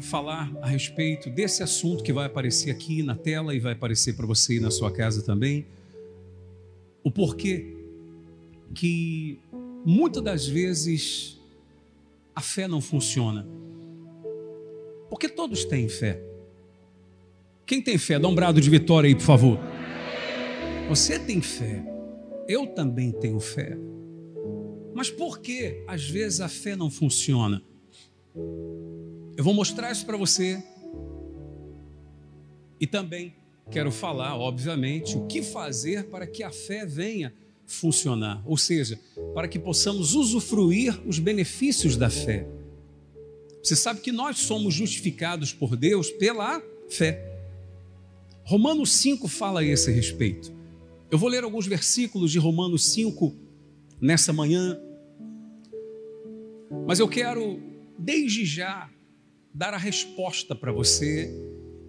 quero falar a respeito desse assunto que vai aparecer aqui na tela e vai aparecer para você e na sua casa também. O porquê que muitas das vezes a fé não funciona. Porque todos têm fé. Quem tem fé? Dá um brado de vitória aí, por favor. Você tem fé. Eu também tenho fé. Mas por que às vezes a fé não funciona? Eu vou mostrar isso para você. E também quero falar, obviamente, o que fazer para que a fé venha funcionar, ou seja, para que possamos usufruir os benefícios da fé. Você sabe que nós somos justificados por Deus pela fé. Romanos 5 fala a esse respeito. Eu vou ler alguns versículos de Romanos 5 nessa manhã, mas eu quero, desde já, dar a resposta para você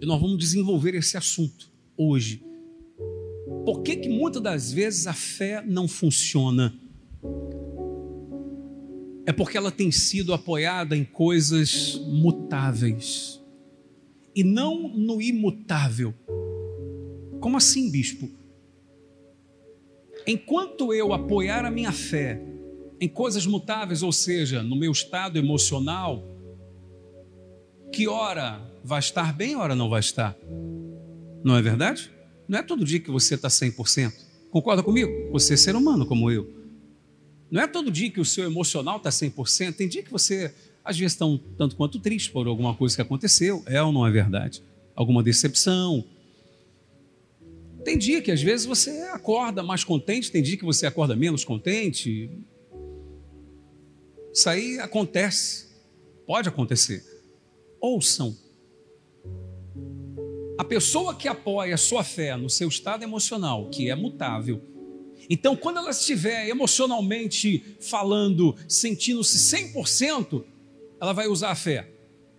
e nós vamos desenvolver esse assunto hoje. Por que, que muitas das vezes a fé não funciona? É porque ela tem sido apoiada em coisas mutáveis e não no imutável. Como assim, bispo? Enquanto eu apoiar a minha fé em coisas mutáveis, ou seja, no meu estado emocional, que hora vai estar bem, hora não vai estar. Não é verdade? Não é todo dia que você está 100%. Concorda comigo? Você é ser humano como eu. Não é todo dia que o seu emocional está 100%. Tem dia que você, às vezes, está um tanto quanto triste por alguma coisa que aconteceu. É ou não é verdade? Alguma decepção. Tem dia que, às vezes, você acorda mais contente. Tem dia que você acorda menos contente. Isso aí acontece. Pode acontecer ouçam. A pessoa que apoia sua fé no seu estado emocional, que é mutável, então quando ela estiver emocionalmente falando, sentindo-se 100%, ela vai usar a fé.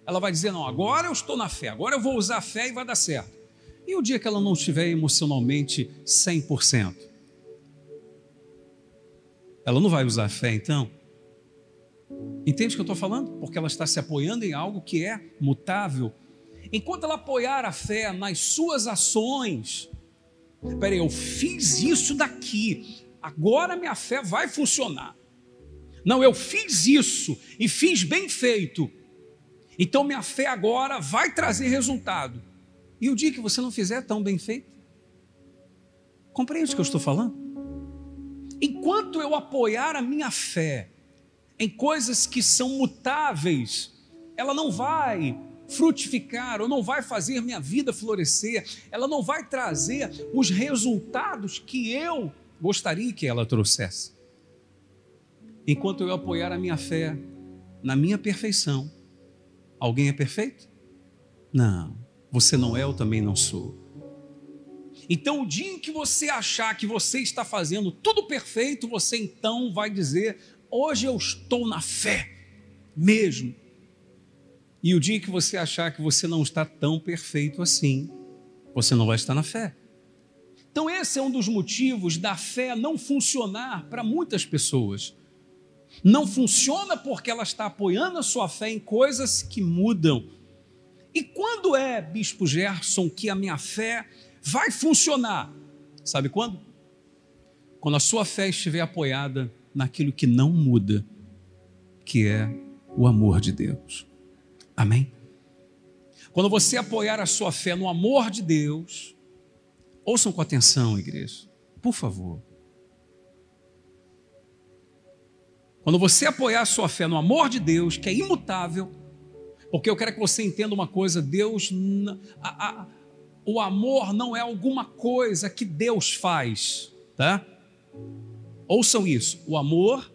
Ela vai dizer: Não, agora eu estou na fé, agora eu vou usar a fé e vai dar certo. E o dia que ela não estiver emocionalmente 100%? Ela não vai usar a fé então? Entende o que eu estou falando? Porque ela está se apoiando em algo que é mutável. Enquanto ela apoiar a fé nas suas ações, peraí, eu fiz isso daqui, agora minha fé vai funcionar. Não, eu fiz isso e fiz bem feito. Então minha fé agora vai trazer resultado. E o dia que você não fizer tão bem feito? Compreende o que eu estou falando? Enquanto eu apoiar a minha fé em coisas que são mutáveis, ela não vai frutificar ou não vai fazer minha vida florescer, ela não vai trazer os resultados que eu gostaria que ela trouxesse. Enquanto eu apoiar a minha fé na minha perfeição, alguém é perfeito? Não, você não é, eu também não sou. Então, o dia em que você achar que você está fazendo tudo perfeito, você então vai dizer: hoje eu estou na fé mesmo. E o dia que você achar que você não está tão perfeito assim, você não vai estar na fé. Então, esse é um dos motivos da fé não funcionar para muitas pessoas. Não funciona porque ela está apoiando a sua fé em coisas que mudam. E quando é, Bispo Gerson, que a minha fé vai funcionar? Sabe quando? Quando a sua fé estiver apoiada naquilo que não muda, que é o amor de Deus. Amém? Quando você apoiar a sua fé no amor de Deus, ouçam com atenção, igreja, por favor. Quando você apoiar a sua fé no amor de Deus, que é imutável, porque eu quero que você entenda uma coisa: Deus, a, a, o amor não é alguma coisa que Deus faz, tá? Ouçam isso: o amor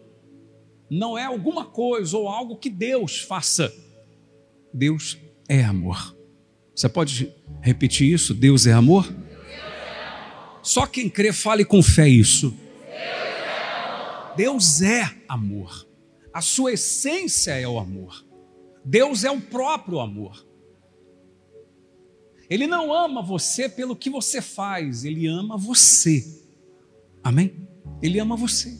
não é alguma coisa ou algo que Deus faça. Deus é amor. Você pode repetir isso? Deus é amor? Só quem crê, fale com fé isso. Deus é amor. A sua essência é o amor. Deus é o próprio amor. Ele não ama você pelo que você faz, ele ama você. Amém? Ele ama você.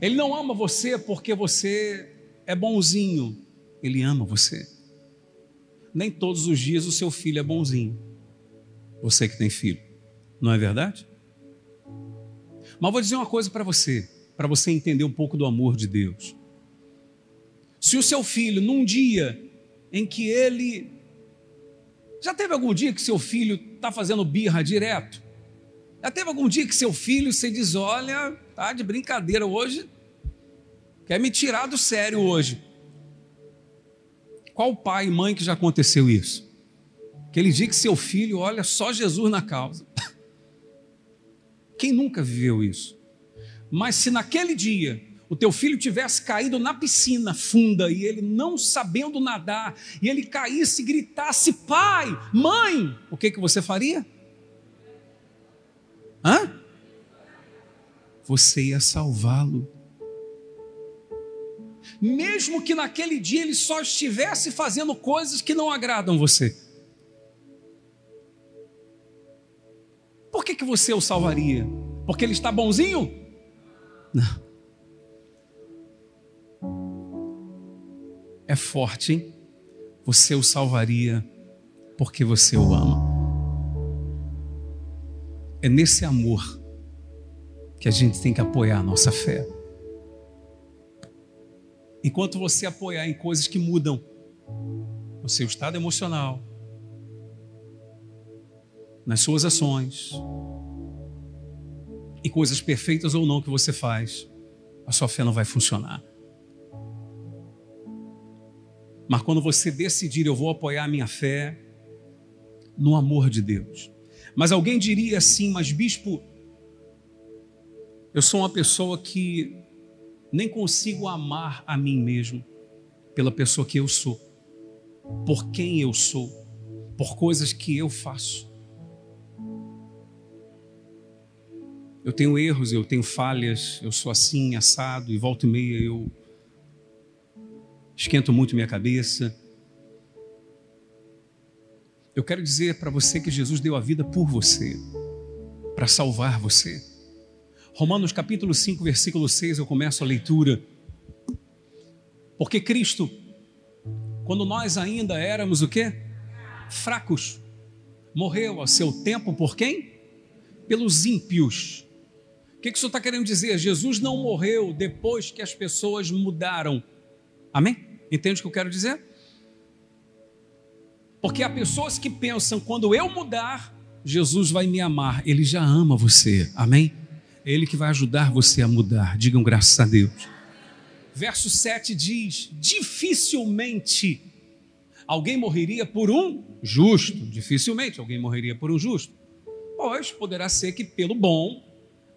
Ele não ama você porque você é bonzinho, ele ama você. Nem todos os dias o seu filho é bonzinho. Você que tem filho, não é verdade? Mas vou dizer uma coisa para você, para você entender um pouco do amor de Deus. Se o seu filho, num dia em que ele. Já teve algum dia que seu filho está fazendo birra direto? Já teve algum dia que seu filho você diz: olha, tá de brincadeira hoje, quer me tirar do sério hoje? Qual pai e mãe que já aconteceu isso? Aquele dia que seu filho olha só Jesus na causa. Quem nunca viveu isso? Mas se naquele dia o teu filho tivesse caído na piscina funda e ele não sabendo nadar, e ele caísse e gritasse: pai, mãe, o que, que você faria? Hã? Você ia salvá-lo. Mesmo que naquele dia ele só estivesse fazendo coisas que não agradam você. Por que, que você o salvaria? Porque ele está bonzinho? Não. É forte, hein? Você o salvaria porque você o ama. É nesse amor que a gente tem que apoiar a nossa fé. Enquanto você apoiar em coisas que mudam o seu estado emocional, nas suas ações, e coisas perfeitas ou não que você faz, a sua fé não vai funcionar. Mas quando você decidir, eu vou apoiar a minha fé no amor de Deus. Mas alguém diria assim, mas bispo, eu sou uma pessoa que nem consigo amar a mim mesmo pela pessoa que eu sou, por quem eu sou, por coisas que eu faço. Eu tenho erros, eu tenho falhas, eu sou assim, assado, e volta e meia eu esquento muito minha cabeça. Eu quero dizer para você que Jesus deu a vida por você, para salvar você. Romanos capítulo 5, versículo 6, eu começo a leitura. Porque Cristo, quando nós ainda éramos o quê? Fracos, morreu a seu tempo por quem? Pelos ímpios o que, que isso está querendo dizer? Jesus não morreu depois que as pessoas mudaram. Amém? Entende o que eu quero dizer? Porque há pessoas que pensam, quando eu mudar, Jesus vai me amar. Ele já ama você. Amém? É Ele que vai ajudar você a mudar. Digam graças a Deus. Verso 7 diz: dificilmente alguém morreria por um justo. Dificilmente alguém morreria por um justo. Pois poderá ser que pelo bom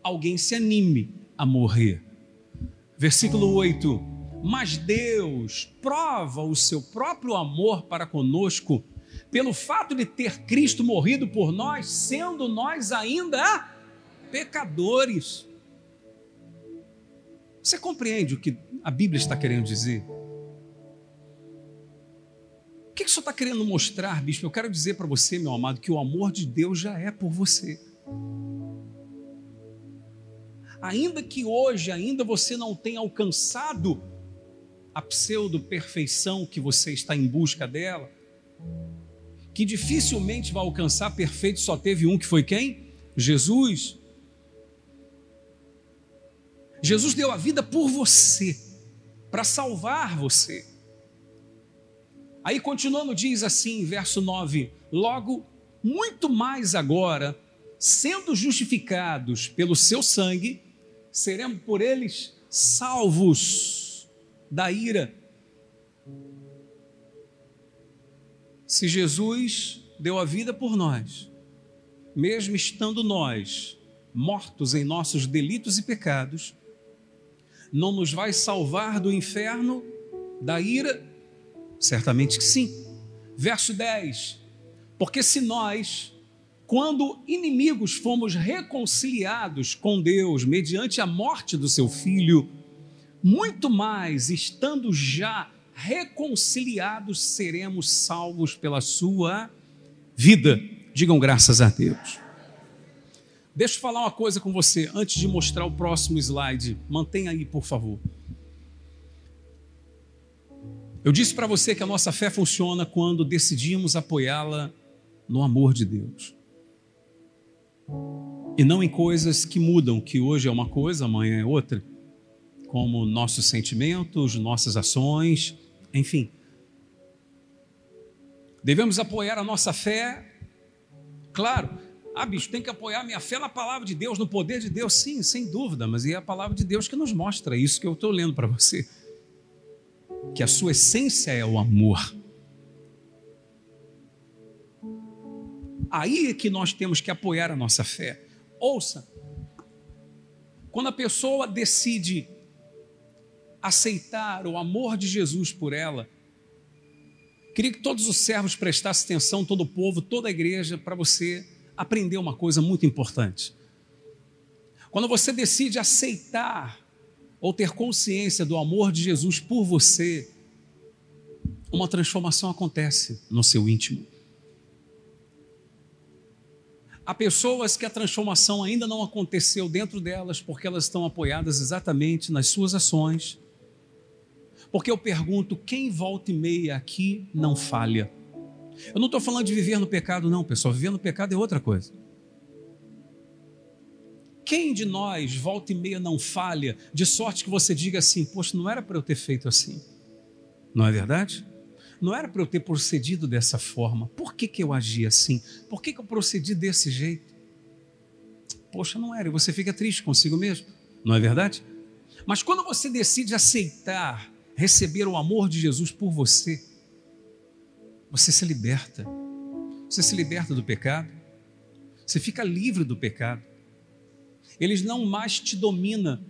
alguém se anime a morrer. Versículo 8: Mas Deus prova o seu próprio amor para conosco pelo fato de ter Cristo morrido por nós, sendo nós ainda pecadores. Você compreende o que a Bíblia está querendo dizer? O que, o senhor está querendo mostrar, bispo? Eu quero dizer para você, meu amado, que o amor de Deus já é por você ainda que hoje ainda você não tenha alcançado a pseudo-perfeição que você está em busca dela, que dificilmente vai alcançar perfeito, só teve um que foi quem? Jesus. Jesus deu a vida por você, para salvar você. Aí continuando, diz assim, verso 9: Logo, muito mais agora, sendo justificados pelo seu sangue, seremos por eles salvos da ira. Se Jesus deu a vida por nós, mesmo estando nós mortos em nossos delitos e pecados, não nos vai salvar do inferno, da ira? Certamente que sim. Verso 10: Porque se nós quando inimigos fomos reconciliados com Deus mediante a morte do seu filho, muito mais, estando já reconciliados, seremos salvos pela sua vida. Digam graças a Deus. Deixa eu falar uma coisa com você antes de mostrar o próximo slide. Mantenha aí, por favor. Eu disse para você que a nossa fé funciona quando decidimos apoiá-la no amor de Deus. E não em coisas que mudam, que hoje é uma coisa, amanhã é outra, como nossos sentimentos, nossas ações, enfim. Devemos apoiar a nossa fé, claro. Ah, bicho, tem que apoiar minha fé na palavra de Deus, no poder de Deus, sim, sem dúvida, mas é a palavra de Deus que nos mostra isso que eu estou lendo para você. Que a sua essência é o amor. Aí é que nós temos que apoiar a nossa fé. Ouça, quando a pessoa decide aceitar o amor de Jesus por ela, queria que todos os servos prestassem atenção, todo o povo, toda a igreja, para você aprender uma coisa muito importante. Quando você decide aceitar ou ter consciência do amor de Jesus por você, uma transformação acontece no seu íntimo. Há pessoas que a transformação ainda não aconteceu dentro delas porque elas estão apoiadas exatamente nas suas ações. Porque eu pergunto: quem volta e meia aqui não falha? Eu não estou falando de viver no pecado, não, pessoal. Viver no pecado é outra coisa. Quem de nós, volta e meia, não falha, de sorte que você diga assim: Poxa, não era para eu ter feito assim? Não é verdade? Não era para eu ter procedido dessa forma. Por que, que eu agi assim? Por que, que eu procedi desse jeito? Poxa, não era. E você fica triste consigo mesmo. Não é verdade? Mas quando você decide aceitar, receber o amor de Jesus por você, você se liberta. Você se liberta do pecado. Você fica livre do pecado. Eles não mais te dominam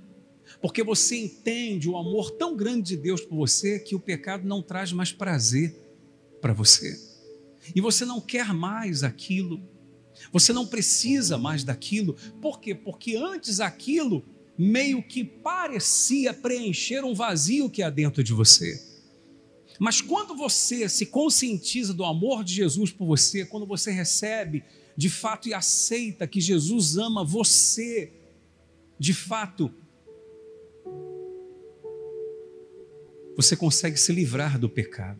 porque você entende o amor tão grande de Deus por você que o pecado não traz mais prazer para você. E você não quer mais aquilo. Você não precisa mais daquilo. Por quê? Porque antes aquilo meio que parecia preencher um vazio que há dentro de você. Mas quando você se conscientiza do amor de Jesus por você, quando você recebe de fato e aceita que Jesus ama você, de fato, você consegue se livrar do pecado.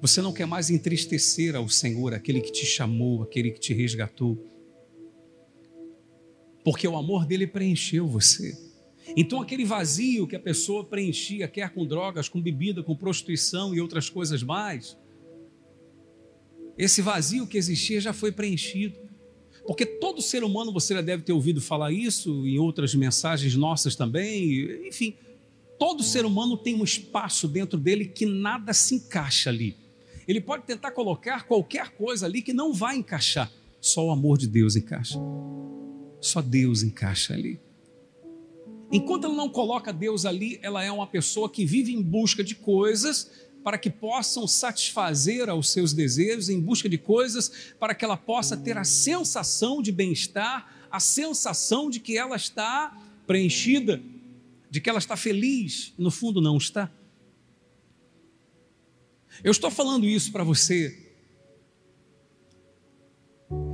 Você não quer mais entristecer ao Senhor, aquele que te chamou, aquele que te resgatou. Porque o amor dele preencheu você. Então, aquele vazio que a pessoa preenchia, quer com drogas, com bebida, com prostituição e outras coisas mais, esse vazio que existia já foi preenchido. Porque todo ser humano, você já deve ter ouvido falar isso em outras mensagens nossas também, enfim, Todo ser humano tem um espaço dentro dele que nada se encaixa ali. Ele pode tentar colocar qualquer coisa ali que não vai encaixar. Só o amor de Deus encaixa. Só Deus encaixa ali. Enquanto ela não coloca Deus ali, ela é uma pessoa que vive em busca de coisas para que possam satisfazer aos seus desejos, em busca de coisas para que ela possa ter a sensação de bem-estar, a sensação de que ela está preenchida de que ela está feliz, no fundo não está. Eu estou falando isso para você.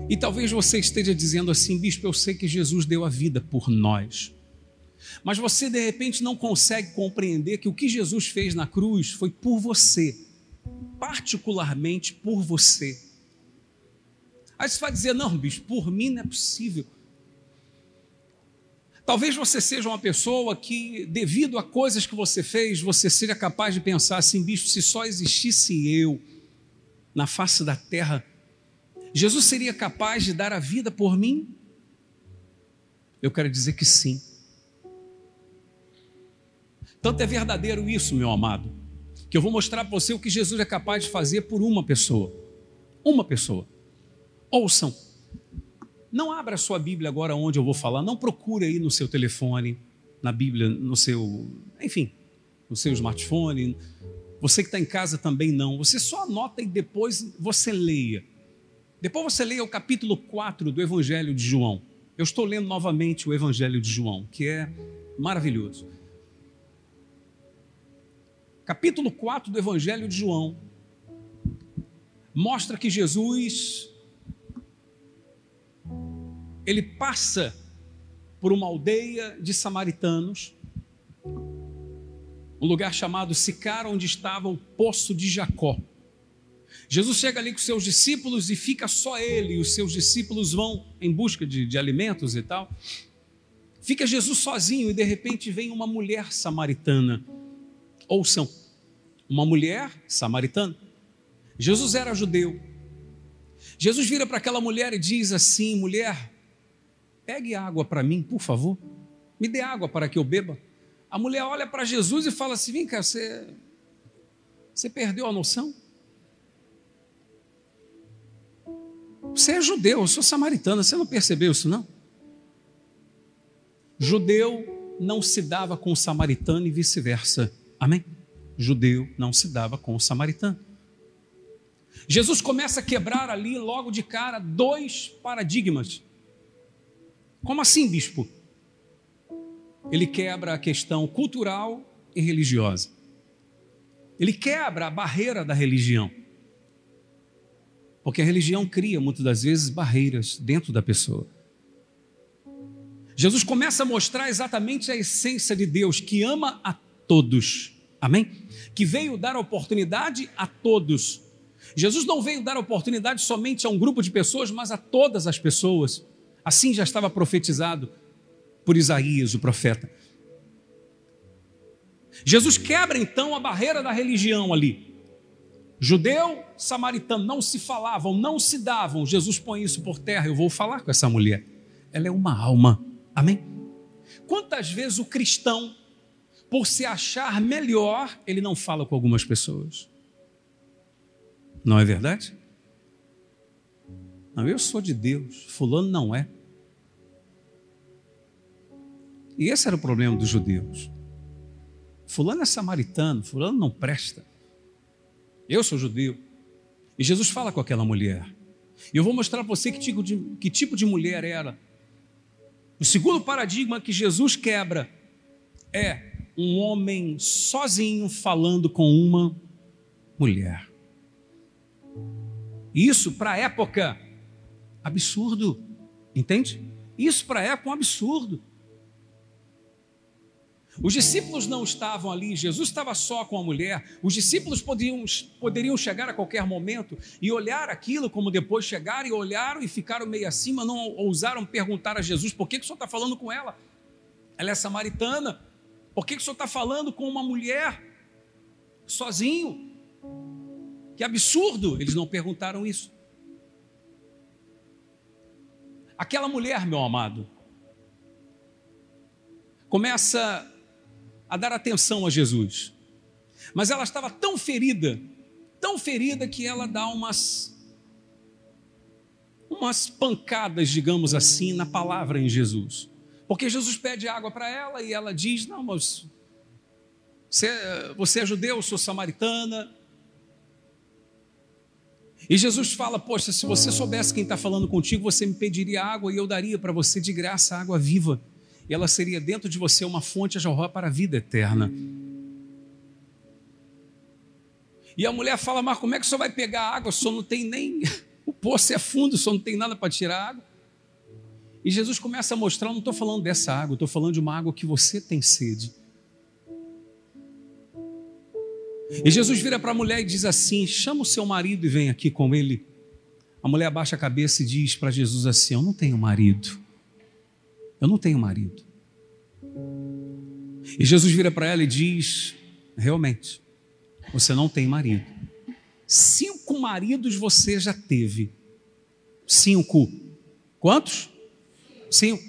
E talvez você esteja dizendo assim, bispo, eu sei que Jesus deu a vida por nós. Mas você de repente não consegue compreender que o que Jesus fez na cruz foi por você, particularmente por você. Aí você vai dizer: não, bispo, por mim não é possível. Talvez você seja uma pessoa que, devido a coisas que você fez, você seja capaz de pensar assim: bicho, se só existisse eu na face da terra, Jesus seria capaz de dar a vida por mim? Eu quero dizer que sim. Tanto é verdadeiro isso, meu amado, que eu vou mostrar para você o que Jesus é capaz de fazer por uma pessoa. Uma pessoa. Ouçam. Não abra a sua Bíblia agora onde eu vou falar, não procure aí no seu telefone, na Bíblia, no seu, enfim, no seu smartphone. Você que está em casa também não. Você só anota e depois você leia. Depois você leia o capítulo 4 do Evangelho de João. Eu estou lendo novamente o Evangelho de João, que é maravilhoso. Capítulo 4 do Evangelho de João mostra que Jesus ele passa por uma aldeia de samaritanos, um lugar chamado Sicar, onde estava o poço de Jacó. Jesus chega ali com seus discípulos e fica só ele, e os seus discípulos vão em busca de, de alimentos e tal. Fica Jesus sozinho e de repente vem uma mulher samaritana. Ouçam, uma mulher samaritana. Jesus era judeu. Jesus vira para aquela mulher e diz assim: mulher, pegue água para mim, por favor. Me dê água para que eu beba. A mulher olha para Jesus e fala assim: vem cá, você, você perdeu a noção? Você é judeu, eu sou samaritana, você não percebeu isso não? Judeu não se dava com o samaritano e vice-versa. Amém? Judeu não se dava com o samaritano. Jesus começa a quebrar ali, logo de cara, dois paradigmas. Como assim, bispo? Ele quebra a questão cultural e religiosa. Ele quebra a barreira da religião. Porque a religião cria muitas das vezes barreiras dentro da pessoa. Jesus começa a mostrar exatamente a essência de Deus, que ama a todos. Amém? Que veio dar oportunidade a todos. Jesus não veio dar oportunidade somente a um grupo de pessoas, mas a todas as pessoas. Assim já estava profetizado por Isaías, o profeta. Jesus quebra então a barreira da religião ali. Judeu, samaritano não se falavam, não se davam. Jesus põe isso por terra. Eu vou falar com essa mulher. Ela é uma alma. Amém? Quantas vezes o cristão, por se achar melhor, ele não fala com algumas pessoas? Não é verdade? Não, eu sou de Deus, fulano não é. E esse era o problema dos judeus. Fulano é samaritano, fulano não presta. Eu sou judeu. E Jesus fala com aquela mulher. E eu vou mostrar para você que tipo, de, que tipo de mulher era. O segundo paradigma que Jesus quebra é um homem sozinho falando com uma mulher. Isso para a época, absurdo. Entende? Isso para a época, um absurdo. Os discípulos não estavam ali, Jesus estava só com a mulher. Os discípulos podiam, poderiam chegar a qualquer momento e olhar aquilo, como depois chegaram e olharam e ficaram meio acima, não ousaram perguntar a Jesus: por que, que o senhor está falando com ela? Ela é samaritana. Por que, que o senhor está falando com uma mulher sozinho? Que absurdo! Eles não perguntaram isso. Aquela mulher, meu amado, começa a dar atenção a Jesus. Mas ela estava tão ferida, tão ferida que ela dá umas umas pancadas, digamos assim, na palavra em Jesus. Porque Jesus pede água para ela e ela diz: Não, mas você, você é judeu, eu sou samaritana. E Jesus fala: Poxa, se você soubesse quem está falando contigo, você me pediria água e eu daria para você de graça água viva e ela seria dentro de você uma fonte a jorrar para a vida eterna. E a mulher fala, mas como é que o senhor vai pegar água? O senhor não tem nem. O poço é fundo, o senhor não tem nada para tirar água. E Jesus começa a mostrar: não estou falando dessa água, estou falando de uma água que você tem sede. E Jesus vira para a mulher e diz assim: chama o seu marido e vem aqui com ele. A mulher abaixa a cabeça e diz para Jesus assim: Eu não tenho marido. Eu não tenho marido. E Jesus vira para ela e diz: Realmente, você não tem marido. Cinco maridos você já teve. Cinco. Quantos? Cinco.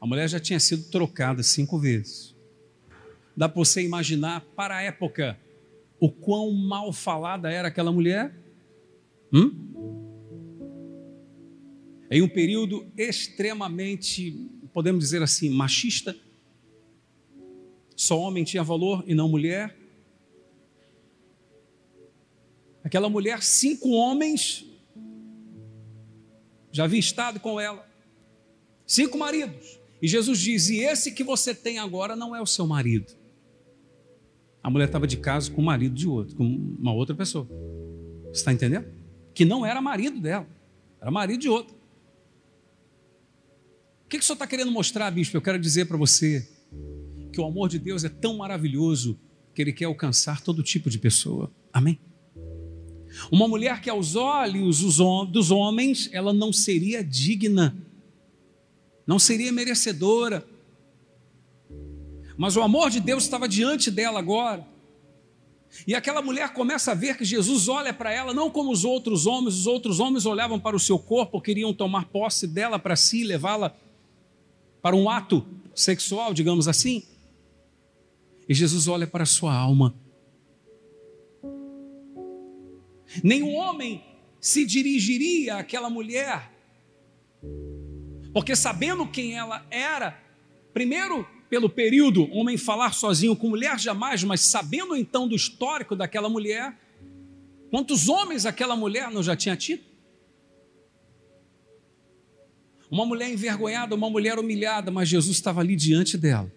A mulher já tinha sido trocada cinco vezes. Dá para você imaginar, para a época, o quão mal falada era aquela mulher? Hum? Em um período extremamente, podemos dizer assim, machista. Só homem tinha valor e não mulher. Aquela mulher, cinco homens já havia estado com ela, cinco maridos. E Jesus diz: E esse que você tem agora não é o seu marido. A mulher estava de casa com o marido de outro, com uma outra pessoa. Você está entendendo? Que não era marido dela, era marido de outro que, que o senhor está querendo mostrar, bispo? Eu quero dizer para você que o amor de Deus é tão maravilhoso que ele quer alcançar todo tipo de pessoa. Amém? Uma mulher que aos olhos dos homens ela não seria digna, não seria merecedora. Mas o amor de Deus estava diante dela agora. E aquela mulher começa a ver que Jesus olha para ela não como os outros homens, os outros homens olhavam para o seu corpo, queriam tomar posse dela para si, levá-la para um ato sexual, digamos assim. E Jesus olha para a sua alma. Nenhum homem se dirigiria àquela mulher, porque sabendo quem ela era, primeiro pelo período, homem falar sozinho com mulher jamais, mas sabendo então do histórico daquela mulher, quantos homens aquela mulher não já tinha tido? Uma mulher envergonhada, uma mulher humilhada, mas Jesus estava ali diante dela,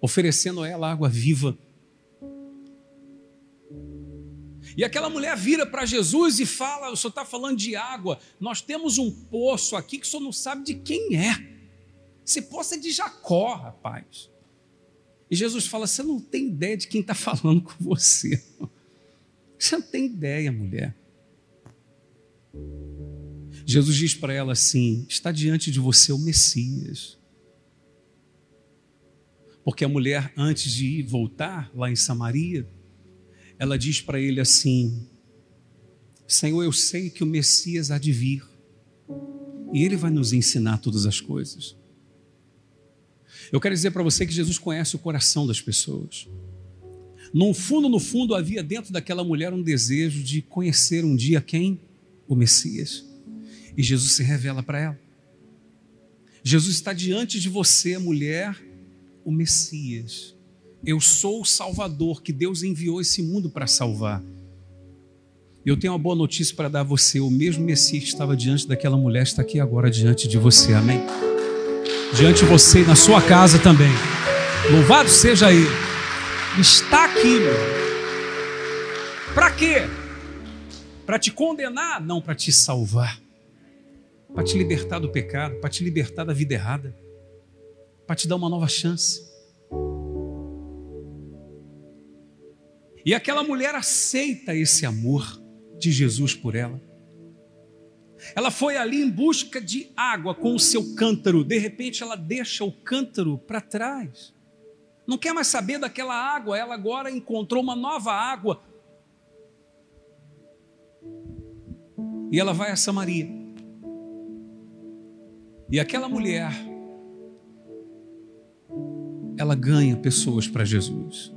oferecendo a ela água viva. E aquela mulher vira para Jesus e fala: O senhor está falando de água, nós temos um poço aqui que o senhor não sabe de quem é. Esse poço é de Jacó, rapaz. E Jesus fala: Você não tem ideia de quem está falando com você. Você não tem ideia, mulher. Jesus diz para ela assim: Está diante de você o Messias. Porque a mulher, antes de ir voltar lá em Samaria, ela diz para ele assim: Senhor, eu sei que o Messias há de vir, e ele vai nos ensinar todas as coisas. Eu quero dizer para você que Jesus conhece o coração das pessoas. No fundo, no fundo, havia dentro daquela mulher um desejo de conhecer um dia quem? O Messias. E Jesus se revela para ela. Jesus está diante de você, mulher, o Messias. Eu sou o Salvador que Deus enviou esse mundo para salvar. Eu tenho uma boa notícia para dar a você: o mesmo Messias que estava diante daquela mulher está aqui agora diante de você. Amém? diante de você e na sua casa também. Louvado seja Ele. Está aqui. Para quê? Para te condenar? Não, para te salvar. Para te libertar do pecado, para te libertar da vida errada, para te dar uma nova chance. E aquela mulher aceita esse amor de Jesus por ela. Ela foi ali em busca de água com o seu cântaro. De repente, ela deixa o cântaro para trás. Não quer mais saber daquela água. Ela agora encontrou uma nova água. E ela vai a Samaria. E aquela mulher, ela ganha pessoas para Jesus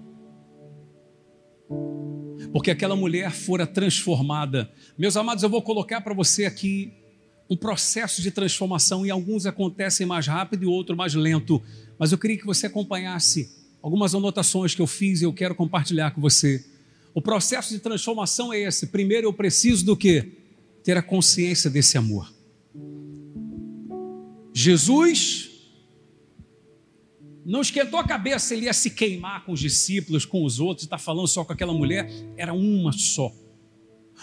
porque aquela mulher fora transformada. Meus amados, eu vou colocar para você aqui um processo de transformação e alguns acontecem mais rápido e outro mais lento, mas eu queria que você acompanhasse algumas anotações que eu fiz e eu quero compartilhar com você. O processo de transformação é esse. Primeiro eu preciso do que? Ter a consciência desse amor. Jesus não esquentou a cabeça, ele ia se queimar com os discípulos, com os outros, está falando só com aquela mulher, era uma só.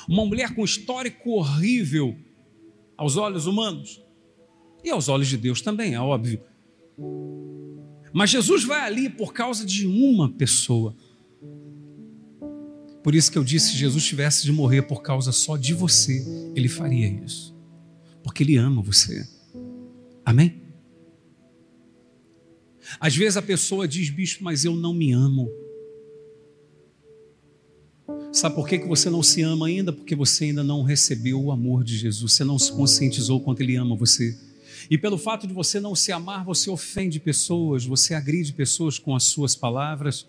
Uma mulher com histórico horrível aos olhos humanos e aos olhos de Deus também, é óbvio. Mas Jesus vai ali por causa de uma pessoa. Por isso que eu disse: se Jesus tivesse de morrer por causa só de você, ele faria isso. Porque ele ama você. Amém? Às vezes a pessoa diz, bicho, mas eu não me amo. Sabe por que, que você não se ama ainda? Porque você ainda não recebeu o amor de Jesus, você não se conscientizou quanto Ele ama você. E pelo fato de você não se amar, você ofende pessoas, você agride pessoas com as suas palavras,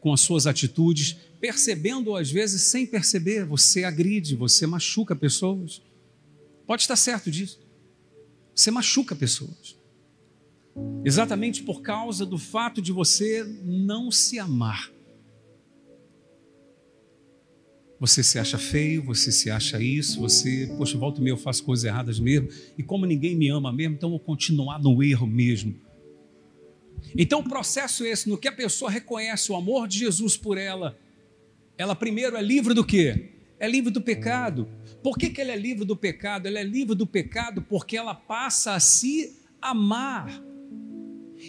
com as suas atitudes, percebendo às vezes sem perceber, você agride, você machuca pessoas. Pode estar certo disso. Você machuca pessoas. Exatamente por causa do fato de você não se amar. Você se acha feio, você se acha isso, você, poxa, volta e meia eu faço coisas erradas mesmo, e como ninguém me ama mesmo, então vou continuar no erro mesmo. Então o processo é esse, no que a pessoa reconhece o amor de Jesus por ela, ela primeiro é livre do quê? É livre do pecado. Por que, que ela é livre do pecado? Ela é livre do pecado porque ela passa a se amar.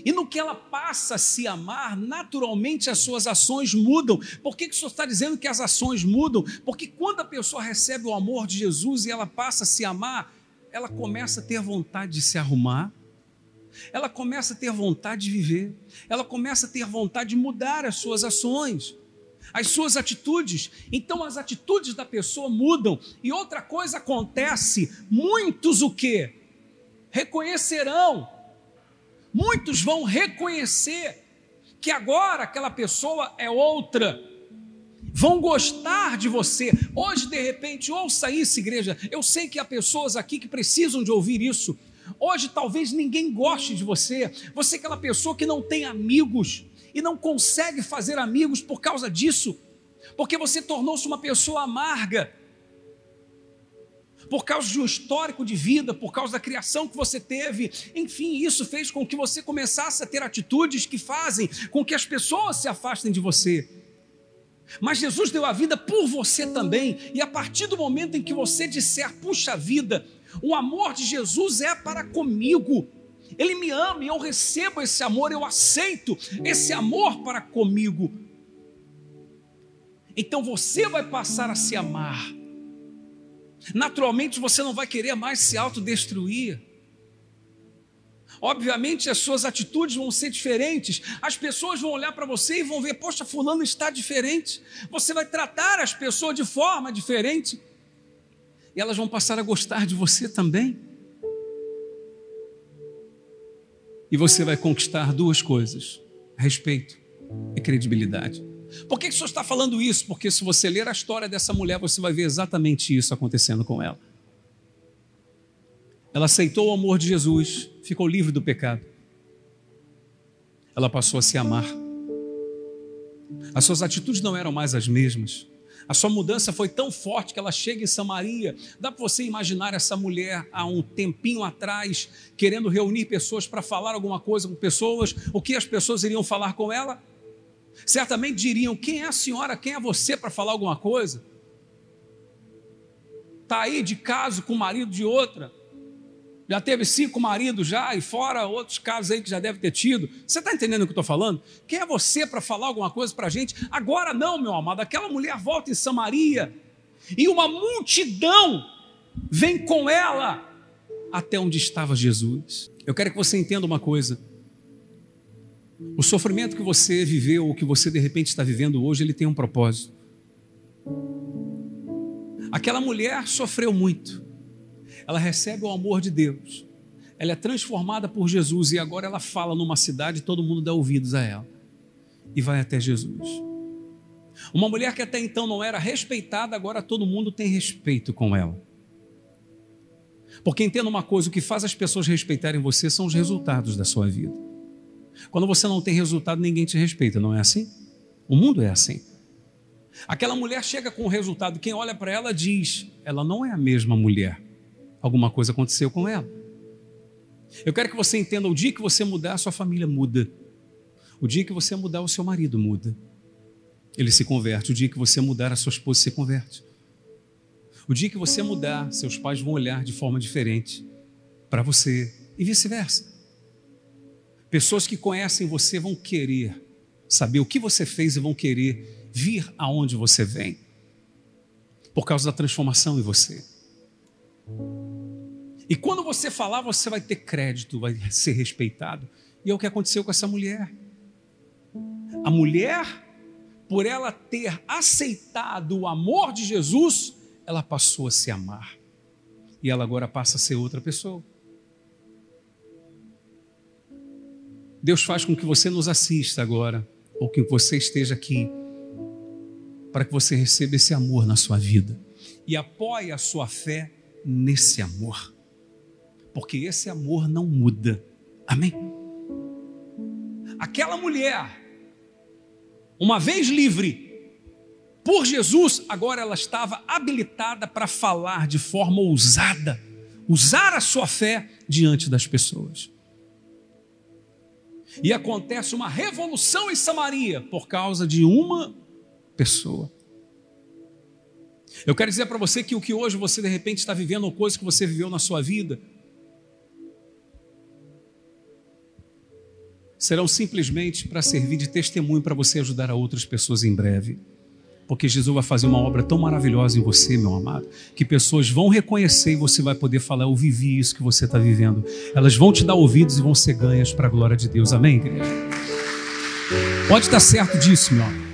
E no que ela passa a se amar, naturalmente as suas ações mudam. Por que, que o senhor está dizendo que as ações mudam? Porque quando a pessoa recebe o amor de Jesus e ela passa a se amar, ela começa a ter vontade de se arrumar, ela começa a ter vontade de viver, ela começa a ter vontade de mudar as suas ações, as suas atitudes. Então as atitudes da pessoa mudam. E outra coisa acontece, muitos o que? Reconhecerão Muitos vão reconhecer que agora aquela pessoa é outra. Vão gostar de você. Hoje, de repente, ouça isso, igreja. Eu sei que há pessoas aqui que precisam de ouvir isso. Hoje, talvez ninguém goste de você. Você é aquela pessoa que não tem amigos e não consegue fazer amigos por causa disso, porque você tornou-se uma pessoa amarga por causa de um histórico de vida, por causa da criação que você teve. Enfim, isso fez com que você começasse a ter atitudes que fazem com que as pessoas se afastem de você. Mas Jesus deu a vida por você também, e a partir do momento em que você disser, puxa vida, o amor de Jesus é para comigo, Ele me ama e eu recebo esse amor, eu aceito esse amor para comigo. Então você vai passar a se amar, Naturalmente você não vai querer mais se autodestruir. Obviamente as suas atitudes vão ser diferentes. As pessoas vão olhar para você e vão ver, poxa, fulano está diferente. Você vai tratar as pessoas de forma diferente. E elas vão passar a gostar de você também. E você vai conquistar duas coisas: respeito e credibilidade. Por que, que o senhor está falando isso? Porque se você ler a história dessa mulher, você vai ver exatamente isso acontecendo com ela. Ela aceitou o amor de Jesus, ficou livre do pecado. Ela passou a se amar. As suas atitudes não eram mais as mesmas. A sua mudança foi tão forte que ela chega em Samaria. Dá para você imaginar essa mulher há um tempinho atrás, querendo reunir pessoas para falar alguma coisa com pessoas, o que as pessoas iriam falar com ela? certamente diriam: quem é a senhora, quem é você para falar alguma coisa? Está aí de caso com o marido de outra, já teve cinco maridos já, e fora outros casos aí que já deve ter tido. Você está entendendo o que eu estou falando? Quem é você para falar alguma coisa para a gente? Agora não, meu amado, aquela mulher volta em Samaria, e uma multidão vem com ela até onde estava Jesus. Eu quero que você entenda uma coisa. O sofrimento que você viveu ou que você de repente está vivendo hoje, ele tem um propósito. Aquela mulher sofreu muito. Ela recebe o amor de Deus. Ela é transformada por Jesus e agora ela fala numa cidade e todo mundo dá ouvidos a ela. E vai até Jesus. Uma mulher que até então não era respeitada, agora todo mundo tem respeito com ela. Porque entenda uma coisa: o que faz as pessoas respeitarem você são os resultados da sua vida. Quando você não tem resultado, ninguém te respeita, não é assim? O mundo é assim. Aquela mulher chega com o resultado, quem olha para ela diz: ela não é a mesma mulher. Alguma coisa aconteceu com ela. Eu quero que você entenda: o dia que você mudar, a sua família muda. O dia que você mudar, o seu marido muda. Ele se converte. O dia que você mudar, a sua esposa se converte. O dia que você mudar, seus pais vão olhar de forma diferente para você e vice-versa. Pessoas que conhecem você vão querer saber o que você fez e vão querer vir aonde você vem, por causa da transformação em você. E quando você falar, você vai ter crédito, vai ser respeitado. E é o que aconteceu com essa mulher. A mulher, por ela ter aceitado o amor de Jesus, ela passou a se amar. E ela agora passa a ser outra pessoa. Deus faz com que você nos assista agora, ou que você esteja aqui, para que você receba esse amor na sua vida e apoie a sua fé nesse amor, porque esse amor não muda. Amém? Aquela mulher, uma vez livre por Jesus, agora ela estava habilitada para falar de forma ousada, usar a sua fé diante das pessoas. E acontece uma revolução em Samaria por causa de uma pessoa. Eu quero dizer para você que o que hoje você de repente está vivendo, ou coisa que você viveu na sua vida, serão simplesmente para servir de testemunho para você ajudar a outras pessoas em breve. Porque Jesus vai fazer uma obra tão maravilhosa em você, meu amado, que pessoas vão reconhecer e você vai poder falar: Eu vivi isso que você está vivendo. Elas vão te dar ouvidos e vão ser ganhas para a glória de Deus. Amém, igreja? Pode estar certo disso, meu amor.